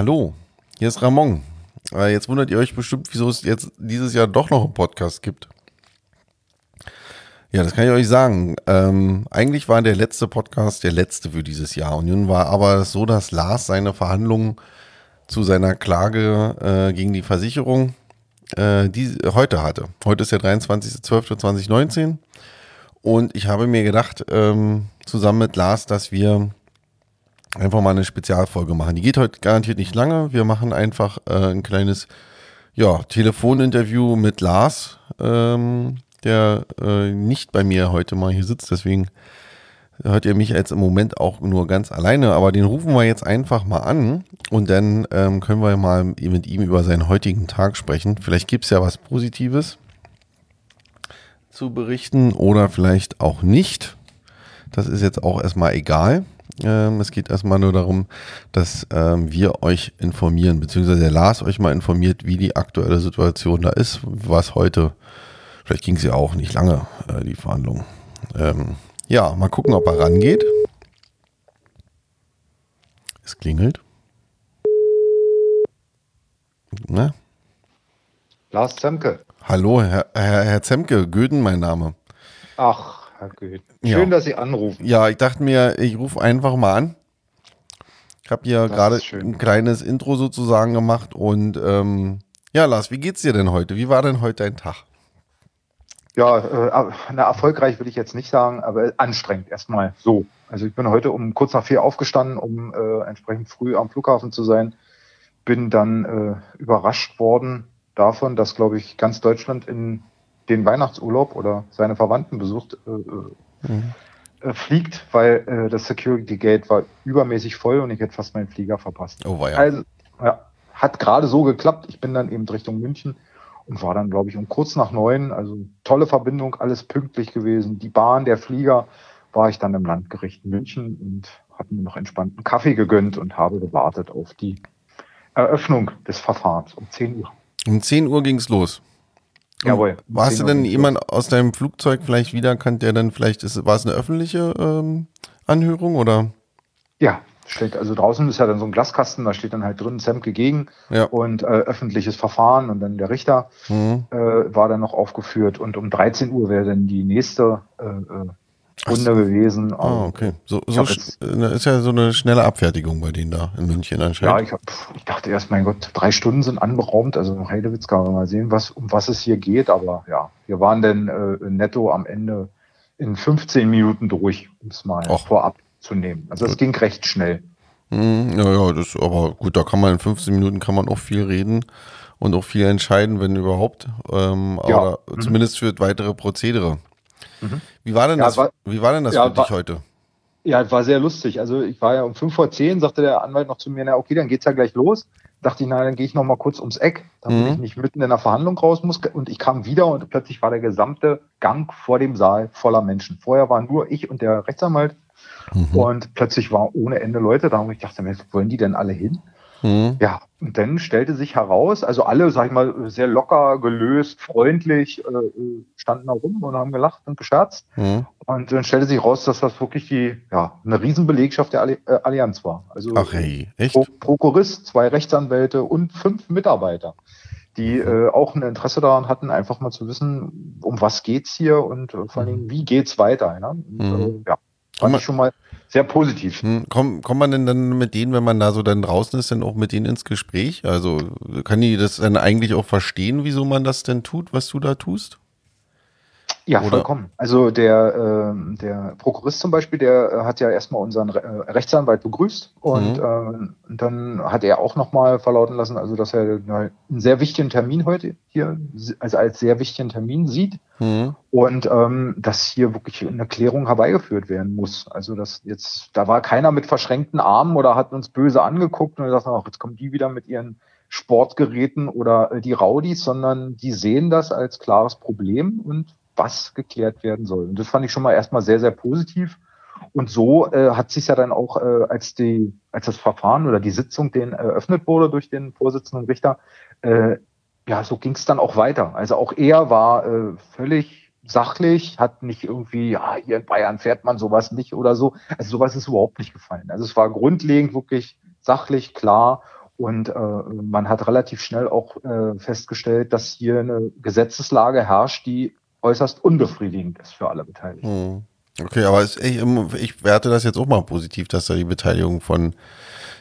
Hallo. Hier ist Ramon. Äh, jetzt wundert ihr euch bestimmt, wieso es jetzt dieses Jahr doch noch einen Podcast gibt. Ja, das kann ich euch sagen. Ähm, eigentlich war der letzte Podcast der letzte für dieses Jahr. Und nun war aber so, dass Lars seine Verhandlungen zu seiner Klage äh, gegen die Versicherung äh, die heute hatte. Heute ist der 23.12.2019. Und ich habe mir gedacht, ähm, zusammen mit Lars, dass wir einfach mal eine Spezialfolge machen. Die geht heute garantiert nicht lange. Wir machen einfach äh, ein kleines ja, Telefoninterview mit Lars, ähm, der äh, nicht bei mir heute mal hier sitzt. Deswegen hört ihr mich jetzt im Moment auch nur ganz alleine. Aber den rufen wir jetzt einfach mal an und dann ähm, können wir mal mit ihm über seinen heutigen Tag sprechen. Vielleicht gibt es ja was Positives zu berichten oder vielleicht auch nicht. Das ist jetzt auch erstmal egal. Ähm, es geht erstmal nur darum, dass ähm, wir euch informieren, beziehungsweise der Lars euch mal informiert, wie die aktuelle Situation da ist, was heute, vielleicht ging es ja auch nicht lange, äh, die Verhandlung. Ähm, ja, mal gucken, ob er rangeht. Es klingelt. Na? Lars Zemke. Hallo, Herr, Herr, Herr Zemke, Göden mein Name. Ach, Goeth. Schön, ja. dass Sie anrufen. Ja, ich dachte mir, ich rufe einfach mal an. Ich habe hier gerade ein kleines Intro sozusagen gemacht und ähm, ja, Lars, wie geht's dir denn heute? Wie war denn heute dein Tag? Ja, äh, na, erfolgreich will ich jetzt nicht sagen, aber anstrengend erstmal so. Also ich bin heute um kurz nach vier aufgestanden, um äh, entsprechend früh am Flughafen zu sein. Bin dann äh, überrascht worden davon, dass, glaube ich, ganz Deutschland in den Weihnachtsurlaub oder seine Verwandten besucht, äh, äh, mhm. äh, fliegt, weil äh, das Security Gate war übermäßig voll und ich hätte fast meinen Flieger verpasst. Oh, war ja. Also, ja, hat gerade so geklappt. Ich bin dann eben Richtung München und war dann, glaube ich, um kurz nach neun. Also tolle Verbindung, alles pünktlich gewesen. Die Bahn, der Flieger, war ich dann im Landgericht München und habe mir noch entspannten Kaffee gegönnt und habe gewartet auf die Eröffnung des Verfahrens um 10 Uhr. Um 10 Uhr ging es los. Jawohl. Warst du denn jemand aus deinem Flugzeug vielleicht wiedererkannt, der dann vielleicht ist, war es eine öffentliche ähm, Anhörung oder? Ja, steht, also draußen ist ja dann so ein Glaskasten, da steht dann halt drin Semke gegen ja. und äh, öffentliches Verfahren und dann der Richter mhm. äh, war dann noch aufgeführt und um 13 Uhr wäre dann die nächste äh, äh Runde so. gewesen. Ah, okay. So, so ist ja so eine schnelle Abfertigung bei denen da in München anscheinend. Ja, ich, hab, ich dachte erst, mein Gott, drei Stunden sind anberaumt. Also Heidewitz kann man mal sehen, was, um was es hier geht. Aber ja, wir waren dann äh, netto am Ende in 15 Minuten durch, um es mal Och. vorab zu nehmen. Also es ging recht schnell. Hm, ja, ja, das, aber gut, da kann man in 15 Minuten kann man auch viel reden und auch viel entscheiden, wenn überhaupt. Ähm, ja. Aber mhm. zumindest für weitere Prozedere. Mhm. Wie war denn ja, das, war, wie war denn das ja, für dich heute? Ja, war sehr lustig. Also ich war ja um fünf vor zehn, sagte der Anwalt noch zu mir, na okay, dann geht's ja gleich los. Dachte ich, na, dann gehe ich noch mal kurz ums Eck, damit mhm. ich nicht mitten in der Verhandlung raus muss. Und ich kam wieder und plötzlich war der gesamte Gang vor dem Saal voller Menschen. Vorher waren nur ich und der Rechtsanwalt. Mhm. Und plötzlich waren ohne Ende Leute da und ich dachte mir, wollen die denn alle hin? Mhm. Ja, und dann stellte sich heraus, also alle, sag ich mal, sehr locker, gelöst, freundlich, äh, standen da rum und haben gelacht und gescherzt. Mhm. Und dann stellte sich heraus, dass das wirklich die, ja, eine Riesenbelegschaft der äh, Allianz war. Also Ach hey, echt? Pro Prokurist, zwei Rechtsanwälte und fünf Mitarbeiter, die mhm. äh, auch ein Interesse daran hatten, einfach mal zu wissen, um was geht's hier und äh, vor allem, mhm. wie geht's weiter. Ne? Und, mhm. äh, ja, fand ich schon mal sehr positiv. Hm, kommt, kommt man denn dann mit denen, wenn man da so dann draußen ist, dann auch mit denen ins Gespräch? Also kann die das dann eigentlich auch verstehen, wieso man das denn tut, was du da tust? Ja, Oder? vollkommen. Also der, äh, der Prokurist zum Beispiel, der äh, hat ja erstmal unseren Re äh, Rechtsanwalt begrüßt und mhm. äh, dann hat er auch nochmal verlauten lassen, also dass er einen sehr wichtigen Termin heute hier, also als sehr wichtigen Termin sieht mhm. und ähm, dass hier wirklich eine Klärung herbeigeführt werden muss. Also dass jetzt, da war keiner mit verschränkten Armen oder hat uns böse angeguckt und gesagt, ach, jetzt kommen die wieder mit ihren Sportgeräten oder äh, die Raudis, sondern die sehen das als klares Problem und was geklärt werden soll. Und das fand ich schon mal erstmal sehr, sehr positiv. Und so äh, hat sich ja dann auch, äh, als die, als das Verfahren oder die Sitzung den eröffnet wurde durch den Vorsitzenden Richter, äh, ja, so ging es dann auch weiter. Also auch er war äh, völlig sachlich, hat nicht irgendwie, ja, hier in Bayern fährt man sowas nicht oder so. Also sowas ist überhaupt nicht gefallen. Also es war grundlegend wirklich sachlich, klar Und äh, man hat relativ schnell auch äh, festgestellt, dass hier eine Gesetzeslage herrscht, die äußerst unbefriedigend ist für alle Beteiligten. Hm. Okay, aber ich, ich werte das jetzt auch mal positiv, dass da die Beteiligung von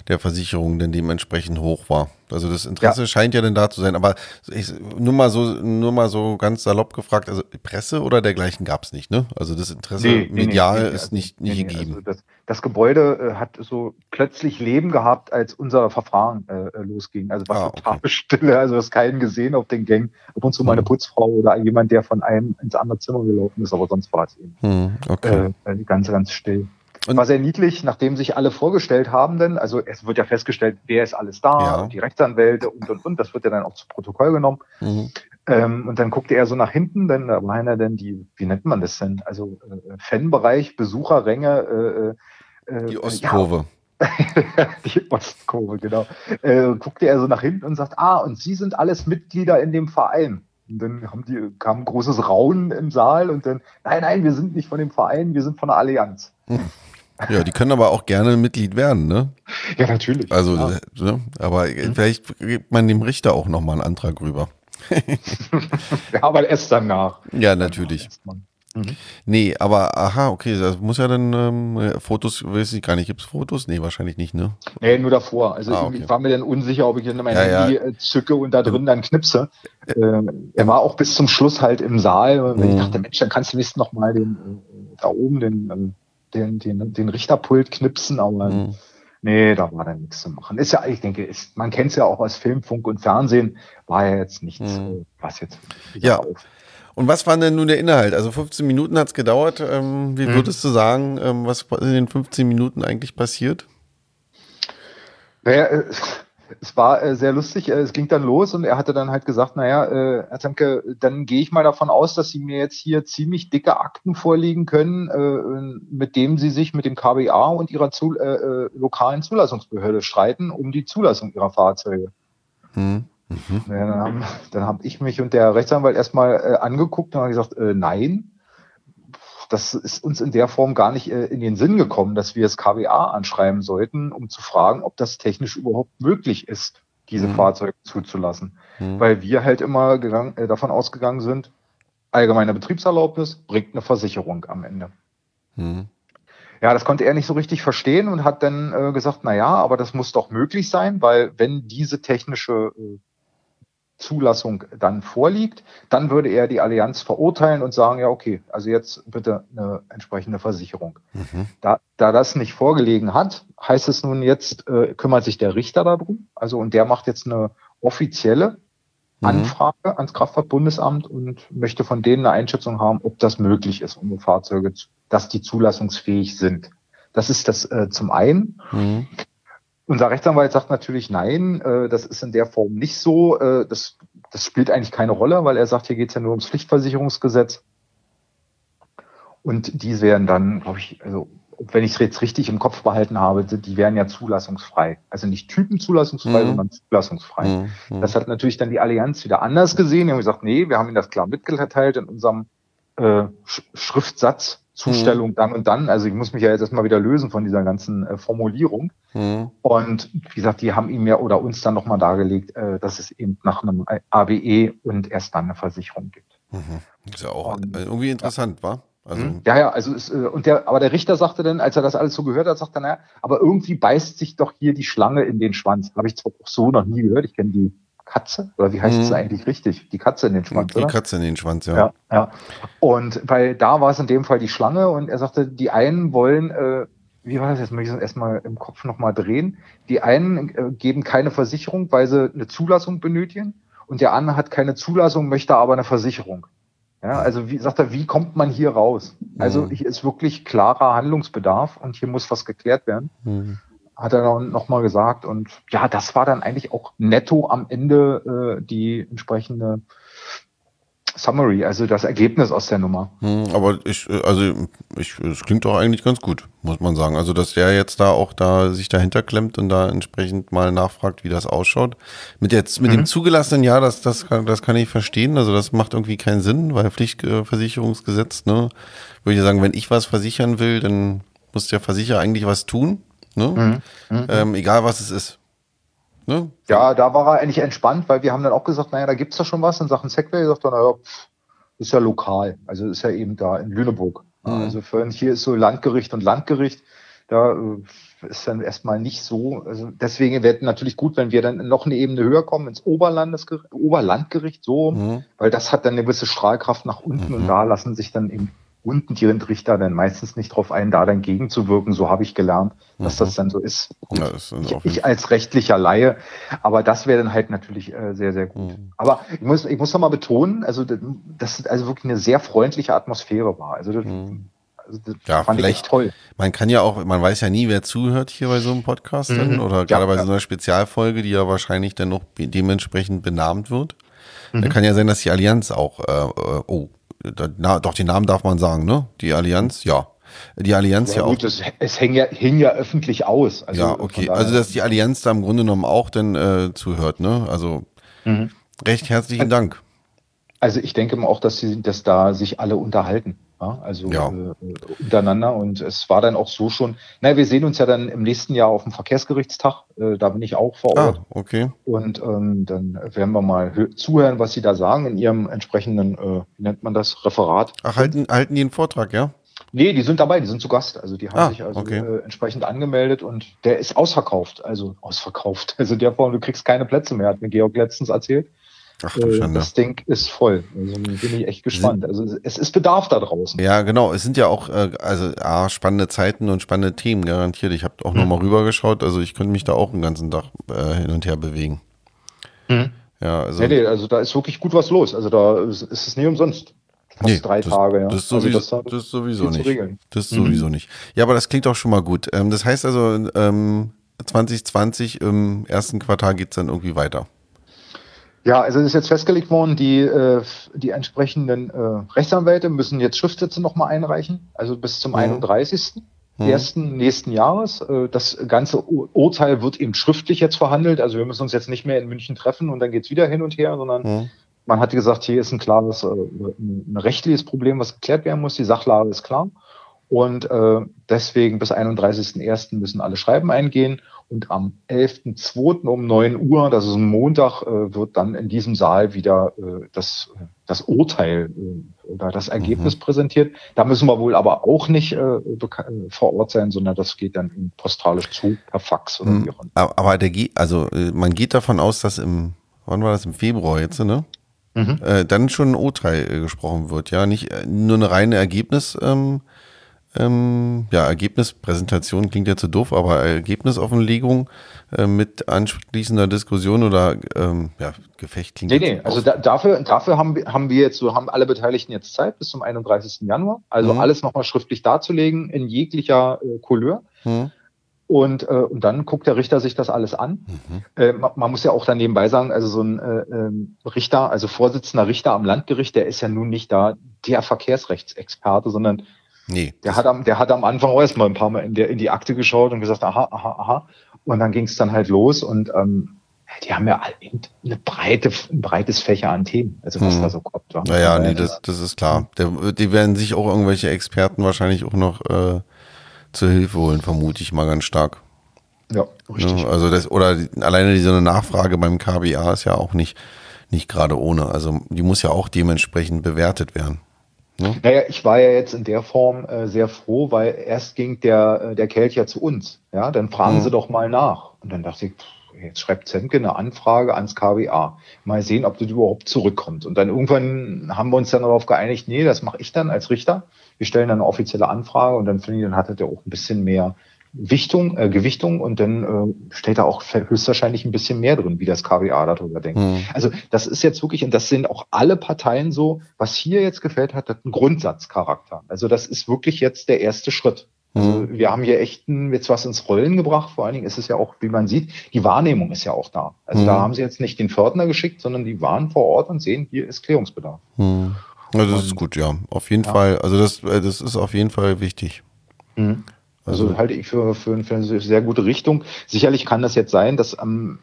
der Versicherung denn dementsprechend hoch war. Also das Interesse ja. scheint ja denn da zu sein. Aber ich, nur mal so, nur mal so ganz salopp gefragt, also Presse oder dergleichen gab es nicht, ne? Also das Interesse nee, medial nee, nee, ist also, nicht, nicht gegeben. Also das, das, Gebäude äh, hat so plötzlich Leben gehabt, als unser Verfahren äh, äh losging. Also war ah, total okay. Stille, also das keinen gesehen auf den Gängen. Ab und zu mal eine hm. Putzfrau oder jemand, der von einem ins andere Zimmer gelaufen ist, aber sonst war es eben hm, okay. äh, ganz, ganz still. Und war sehr niedlich, nachdem sich alle vorgestellt haben, denn, also es wird ja festgestellt, wer ist alles da, ja. die Rechtsanwälte und und und, das wird ja dann auch zu Protokoll genommen. Mhm. Ähm, und dann guckte er so nach hinten, denn da waren ja dann die, wie nennt man das denn? Also äh, Fanbereich, Besucherränge, äh, äh, die Ostkurve. Ja. die Ostkurve, genau. Äh, guckte er so nach hinten und sagt, ah, und Sie sind alles Mitglieder in dem Verein. Und dann haben die, kam ein großes Raunen im Saal und dann, nein, nein, wir sind nicht von dem Verein, wir sind von der Allianz. Hm. Ja, die können aber auch gerne Mitglied werden, ne? Ja, natürlich. Also, ja. Ne? aber mhm. vielleicht gibt man dem Richter auch nochmal einen Antrag rüber. ja, aber erst danach. Ja, natürlich. Mhm. Nee, aber aha, okay, das muss ja dann ähm, Fotos, weiß ich gar nicht, gibt es Fotos? Nee, wahrscheinlich nicht, ne? Nee, nur davor. Also ah, okay. ich war mir dann unsicher, ob ich dann mein ja, Handy ja. Äh, zücke und da drin dann knipse. Äh, er war auch bis zum Schluss halt im Saal. Und mhm. ich dachte, Mensch, dann kannst du nächstes noch mal den, äh, da oben den ähm, den, den, den Richterpult knipsen, aber mhm. nee, da war dann nichts zu machen. Ist ja, ich denke, ist, man kennt es ja auch aus Film, Funk und Fernsehen, war ja jetzt nichts, mhm. was jetzt ja. auf. Und was war denn nun der Inhalt? Also 15 Minuten hat es gedauert. Ähm, wie mhm. würdest du sagen, ähm, was in den 15 Minuten eigentlich passiert? Naja, äh, es war äh, sehr lustig. Äh, es ging dann los und er hatte dann halt gesagt, naja, äh, Herr Zemke, dann gehe ich mal davon aus, dass Sie mir jetzt hier ziemlich dicke Akten vorlegen können, mit dem Sie sich mit dem KBA und Ihrer zu, lokalen Zulassungsbehörde streiten um die Zulassung Ihrer Fahrzeuge. Hm. Mhm. Dann habe hab ich mich und der Rechtsanwalt erstmal äh, angeguckt und haben gesagt, äh, nein das ist uns in der Form gar nicht äh, in den Sinn gekommen, dass wir das KWA anschreiben sollten, um zu fragen, ob das technisch überhaupt möglich ist, diese mhm. Fahrzeuge zuzulassen. Mhm. Weil wir halt immer gegangen, äh, davon ausgegangen sind, allgemeine Betriebserlaubnis bringt eine Versicherung am Ende. Mhm. Ja, das konnte er nicht so richtig verstehen und hat dann äh, gesagt, na ja, aber das muss doch möglich sein, weil wenn diese technische äh, Zulassung dann vorliegt, dann würde er die Allianz verurteilen und sagen, ja, okay, also jetzt bitte eine entsprechende Versicherung. Mhm. Da, da das nicht vorgelegen hat, heißt es nun jetzt, äh, kümmert sich der Richter darum, also und der macht jetzt eine offizielle mhm. Anfrage ans Kraftfahrtbundesamt und möchte von denen eine Einschätzung haben, ob das möglich ist, um Fahrzeuge, dass die zulassungsfähig sind. Das ist das äh, zum einen. Mhm. Unser Rechtsanwalt sagt natürlich nein, äh, das ist in der Form nicht so. Äh, das, das spielt eigentlich keine Rolle, weil er sagt, hier geht es ja nur ums Pflichtversicherungsgesetz. Und die wären dann, glaube ich, also wenn ich es jetzt richtig im Kopf behalten habe, die wären ja zulassungsfrei. Also nicht typenzulassungsfrei, mhm. sondern zulassungsfrei. Mhm. mhm. Das hat natürlich dann die Allianz wieder anders gesehen. Die haben gesagt, nee, wir haben ihnen das klar mitgeteilt in unserem äh, Schriftsatz Zustellung mhm. dann und dann. Also ich muss mich ja jetzt erstmal wieder lösen von dieser ganzen äh, Formulierung. Mhm. Und wie gesagt, die haben ihm ja oder uns dann nochmal dargelegt, äh, dass es eben nach einem ABE und erst dann eine Versicherung gibt. Mhm. Ist ja auch und, irgendwie interessant, ja. war? Also mhm. ja, ja, also ist, äh, und der, aber der Richter sagte dann, als er das alles so gehört hat, sagte er, naja, aber irgendwie beißt sich doch hier die Schlange in den Schwanz. Habe ich zwar auch so noch nie gehört, ich kenne die Katze? Oder wie heißt es mhm. eigentlich richtig? Die Katze in den Schwanz, Die oder? Katze in den Schwanz, ja. ja. Ja, Und weil da war es in dem Fall die Schlange und er sagte, die einen wollen, äh, wie war das jetzt? Muss ich das erstmal im Kopf nochmal drehen. Die einen äh, geben keine Versicherung, weil sie eine Zulassung benötigen und der andere hat keine Zulassung, möchte aber eine Versicherung. Ja, also wie sagt er, wie kommt man hier raus? Also mhm. hier ist wirklich klarer Handlungsbedarf und hier muss was geklärt werden. Mhm hat er noch mal gesagt. Und ja, das war dann eigentlich auch netto am Ende äh, die entsprechende Summary, also das Ergebnis aus der Nummer. Hm, aber ich, äh, also ich, es klingt doch eigentlich ganz gut, muss man sagen. Also, dass der jetzt da auch da sich dahinter klemmt und da entsprechend mal nachfragt, wie das ausschaut. Mit jetzt, mit mhm. dem zugelassenen Ja, das, das, das kann ich verstehen. Also, das macht irgendwie keinen Sinn, weil Pflichtversicherungsgesetz, ne, würde ich sagen, wenn ich was versichern will, dann muss der Versicherer eigentlich was tun. Ne? Mhm. Mhm. Ähm, egal was es ist. Ne? Ja, da war er eigentlich entspannt, weil wir haben dann auch gesagt, naja, da gibt es doch schon was in Sachen Segway. Er sagt dann, naja, ist ja lokal. Also ist ja eben da in Lüneburg. Mhm. Also für hier ist so Landgericht und Landgericht. Da äh, ist dann erstmal nicht so. Also deswegen wäre es natürlich gut, wenn wir dann noch eine Ebene höher kommen, ins Oberlandesgericht, Oberlandgericht, so, mhm. weil das hat dann eine gewisse Strahlkraft nach unten mhm. und da lassen sich dann eben unten die Richter dann meistens nicht drauf ein, da dann gegenzuwirken. So habe ich gelernt, dass mhm. das dann so ist. Ja, das ich, ich, als rechtlicher Laie, aber das wäre dann halt natürlich äh, sehr, sehr gut. Mhm. Aber ich muss, ich muss noch mal betonen, also dass es also wirklich eine sehr freundliche Atmosphäre war. Also das, mhm. also das ja, fand ich echt toll. Man kann ja auch, man weiß ja nie, wer zuhört hier bei so einem Podcast dann, mhm. oder gerade ja, bei so einer Spezialfolge, die ja wahrscheinlich dann noch dementsprechend benannt wird. Mhm. Da kann ja sein, dass die Allianz auch, äh, äh oh, na, doch, den Namen darf man sagen, ne? Die Allianz, ja. Die Allianz ja, ja gut, auch. Es, es hing, ja, hing ja öffentlich aus. Also ja, okay. Also, dass die Allianz da im Grunde genommen auch dann äh, zuhört, ne? Also, mhm. recht herzlichen Dank. Also, ich denke mal auch, dass, sie, dass da sich alle unterhalten. Ja, also ja. Äh, untereinander. Und es war dann auch so schon, naja, wir sehen uns ja dann im nächsten Jahr auf dem Verkehrsgerichtstag. Äh, da bin ich auch vor ah, Ort. Ah, okay. Und ähm, dann werden wir mal zuhören, was Sie da sagen in Ihrem entsprechenden, äh, wie nennt man das, Referat. Ach, halten, halten die einen Vortrag, ja? Nee, die sind dabei, die sind zu Gast. Also die haben ah, sich also okay. äh, entsprechend angemeldet und der ist ausverkauft. Also ausverkauft. Also der Form, du kriegst keine Plätze mehr, hat mir Georg letztens erzählt. Ach, äh, das Ding ist voll. Also bin ich echt gespannt. Also es ist Bedarf da draußen. Ja, genau. Es sind ja auch äh, also A, spannende Zeiten und spannende Themen garantiert. Ich habe auch mhm. nochmal rübergeschaut. Also ich könnte mich da auch den ganzen Tag äh, hin und her bewegen. Mhm. Ja, also. Nee, nee, also da ist wirklich gut was los. Also da ist, ist es nie umsonst. Fast nee, drei das, Tage, ja. Das, sowieso, also das, das sowieso nicht. Das mhm. sowieso nicht. Ja, aber das klingt auch schon mal gut. Ähm, das heißt also, ähm, 2020 im ersten Quartal geht es dann irgendwie weiter. Ja, also es ist jetzt festgelegt worden, die, äh, die entsprechenden äh, Rechtsanwälte müssen jetzt Schriftsätze nochmal einreichen, also bis zum mhm. 31. Mhm. ersten nächsten Jahres. Äh, das ganze Urteil wird eben schriftlich jetzt verhandelt. Also wir müssen uns jetzt nicht mehr in München treffen und dann geht's wieder hin und her, sondern mhm. man hat gesagt, hier ist ein klares, äh, ein rechtliches Problem, was geklärt werden muss. Die Sachlage ist klar. Und äh, deswegen bis 31.01. müssen alle Schreiben eingehen. Und am 11.02. um 9 Uhr, das ist ein Montag, äh, wird dann in diesem Saal wieder äh, das, das Urteil äh, oder das Ergebnis mhm. präsentiert. Da müssen wir wohl aber auch nicht äh, vor Ort sein, sondern das geht dann postalisch zu, per Fax oder mhm. wie auch immer. Aber der, also äh, man geht davon aus, dass im, wann war das, im Februar jetzt, ne? Mhm. Äh, dann schon ein Urteil äh, gesprochen wird, ja, nicht äh, nur eine reine Ergebnis, ähm, ähm, ja, Ergebnispräsentation klingt ja zu doof, aber Ergebnisoffenlegung äh, mit anschließender Diskussion oder ähm, ja, Gefecht klingt. Nee, nee, also da, dafür, dafür haben, wir, haben wir jetzt so, haben alle Beteiligten jetzt Zeit bis zum 31. Januar, also mhm. alles nochmal schriftlich darzulegen in jeglicher äh, Couleur. Mhm. Und, äh, und dann guckt der Richter sich das alles an. Mhm. Äh, man, man, muss ja auch dann nebenbei sagen, also so ein äh, ähm, Richter, also Vorsitzender Richter am Landgericht, der ist ja nun nicht da der Verkehrsrechtsexperte, sondern Nee. Der hat am, der hat am Anfang auch erstmal ein paar Mal in, der, in die Akte geschaut und gesagt, aha, aha, aha. Und dann ging es dann halt los und ähm, die haben ja eine breite, ein breites Fächer an Themen, also was hm. da so kommt. Ja. Naja, nee, das, das ist klar. Der, die werden sich auch irgendwelche Experten wahrscheinlich auch noch äh, zur Hilfe holen, vermute ich mal ganz stark. Ja, richtig. Ja, also das, oder alleine diese Nachfrage beim KBA ist ja auch nicht, nicht gerade ohne. Also die muss ja auch dementsprechend bewertet werden. Ne? Naja, ich war ja jetzt in der Form äh, sehr froh, weil erst ging der, äh, der Kelch ja zu uns. Ja, dann fragen mhm. Sie doch mal nach. Und dann dachte ich, pff, jetzt schreibt Zemke eine Anfrage ans KWA. Mal sehen, ob das überhaupt zurückkommt. Und dann irgendwann haben wir uns dann darauf geeinigt, nee, das mache ich dann als Richter. Wir stellen dann eine offizielle Anfrage und dann finde ich, dann hat er auch ein bisschen mehr Wichtung, äh, Gewichtung und dann äh, steht da auch höchstwahrscheinlich ein bisschen mehr drin, wie das KWA darüber denkt. Mhm. Also das ist jetzt wirklich, und das sind auch alle Parteien so, was hier jetzt gefällt hat, hat einen Grundsatzcharakter. Also das ist wirklich jetzt der erste Schritt. Also mhm. wir haben hier echt ein, jetzt was ins Rollen gebracht. Vor allen Dingen ist es ja auch, wie man sieht, die Wahrnehmung ist ja auch da. Also mhm. da haben sie jetzt nicht den Fördner geschickt, sondern die waren vor Ort und sehen, hier ist Klärungsbedarf. Mhm. Ja, das ist gut, ja. Auf jeden ja. Fall. Also das, äh, das ist auf jeden Fall wichtig. Mhm. Also, also halte ich für, für, für, eine sehr gute Richtung. Sicherlich kann das jetzt sein, dass am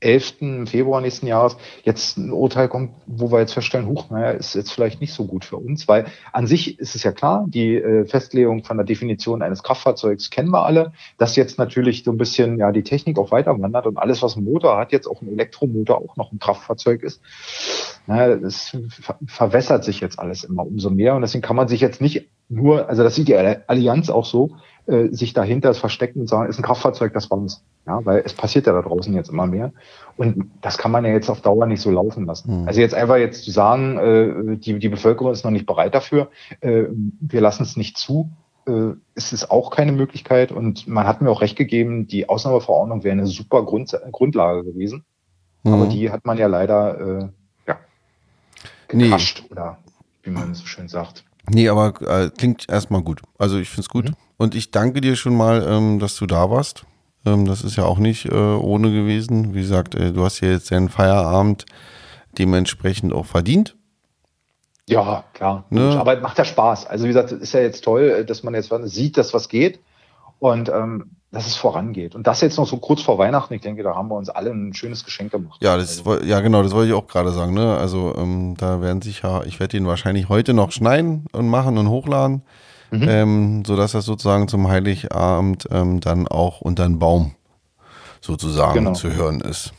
11. Februar nächsten Jahres jetzt ein Urteil kommt, wo wir jetzt feststellen, huch, naja, ist jetzt vielleicht nicht so gut für uns, weil an sich ist es ja klar, die äh, Festlegung von der Definition eines Kraftfahrzeugs kennen wir alle, dass jetzt natürlich so ein bisschen ja die Technik auch weiter wandert und alles, was ein Motor hat, jetzt auch ein Elektromotor auch noch ein Kraftfahrzeug ist, naja, das ver verwässert sich jetzt alles immer umso mehr und deswegen kann man sich jetzt nicht nur, also das sieht die Allianz auch so, äh, sich dahinter verstecken und sagen, ist ein Kraftfahrzeug, das war's. Ja, weil es passiert ja da draußen jetzt immer mehr. Und das kann man ja jetzt auf Dauer nicht so laufen lassen. Mhm. Also jetzt einfach jetzt zu sagen, äh, die, die Bevölkerung ist noch nicht bereit dafür, äh, wir lassen es nicht zu, äh, ist es auch keine Möglichkeit. Und man hat mir auch recht gegeben, die Ausnahmeverordnung wäre eine super Grund, Grundlage gewesen. Mhm. Aber die hat man ja leider äh, ja, gekrascht, nee. oder wie man so schön sagt. Nee, aber äh, klingt erstmal gut. Also ich finde es gut. Mhm. Und ich danke dir schon mal, ähm, dass du da warst. Ähm, das ist ja auch nicht äh, ohne gewesen. Wie gesagt, äh, du hast ja jetzt deinen Feierabend dementsprechend auch verdient. Ja, klar. Ne? Aber macht ja Spaß. Also wie gesagt, ist ja jetzt toll, äh, dass man jetzt sieht, dass was geht und ähm, dass es vorangeht. Und das jetzt noch so kurz vor Weihnachten, ich denke, da haben wir uns alle ein schönes Geschenk gemacht. Ja, das, also. ja genau, das wollte ich auch gerade sagen. Ne? Also ähm, da werden sich ja, ich werde ihn wahrscheinlich heute noch schneiden und machen und hochladen mhm. ähm, sodass das sozusagen zum Heiligabend ähm, dann auch unter den Baum sozusagen genau. zu hören ist.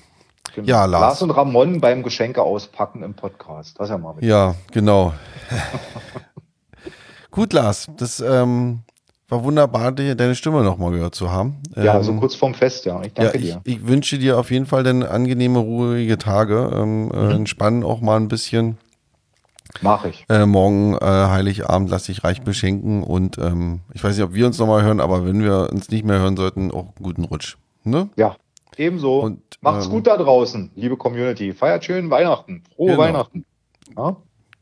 Genau. Ja, Lars. Lars und Ramon beim Geschenke auspacken im Podcast. Das ist ja mal. Ja, genau. Gut, Lars, das ähm, war wunderbar, deine Stimme nochmal gehört zu haben. Ja, ähm, so kurz vorm Fest, ja. Ich danke ja, ich, dir. Ich wünsche dir auf jeden Fall dann angenehme, ruhige Tage. Ähm, äh, mhm. Entspannen auch mal ein bisschen. Mach ich. Äh, morgen äh, Heiligabend lass ich reich beschenken und ähm, ich weiß nicht, ob wir uns nochmal hören, aber wenn wir uns nicht mehr hören sollten, auch einen guten Rutsch. Ne? Ja, ebenso. Und, Macht's ähm, gut da draußen, liebe Community. Feiert schön Weihnachten. Frohe genau. Weihnachten. Ja?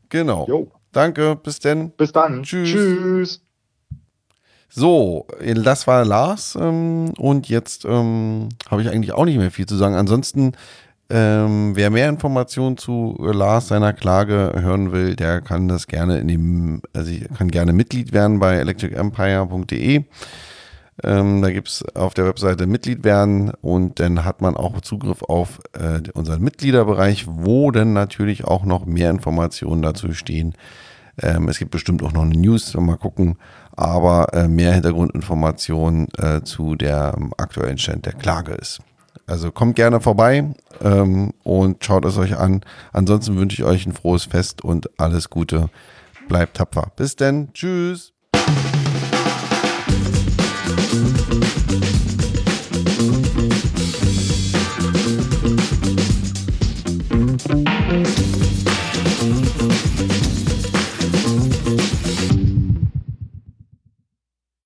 Genau. Jo. Danke, bis denn. Bis dann. Tschüss. Tschüss. So, das war Lars ähm, und jetzt ähm, habe ich eigentlich auch nicht mehr viel zu sagen. Ansonsten ähm, wer mehr Informationen zu Lars seiner Klage hören will, der kann das gerne in dem, also kann gerne Mitglied werden bei electricempire.de. Ähm, da gibt es auf der Webseite Mitglied werden und dann hat man auch Zugriff auf äh, unseren Mitgliederbereich, wo dann natürlich auch noch mehr Informationen dazu stehen. Ähm, es gibt bestimmt auch noch eine News, mal gucken, aber äh, mehr Hintergrundinformationen äh, zu der ähm, aktuellen Stand der Klage ist. Also kommt gerne vorbei ähm, und schaut es euch an. Ansonsten wünsche ich euch ein frohes Fest und alles Gute. Bleibt tapfer. Bis denn. Tschüss. Thank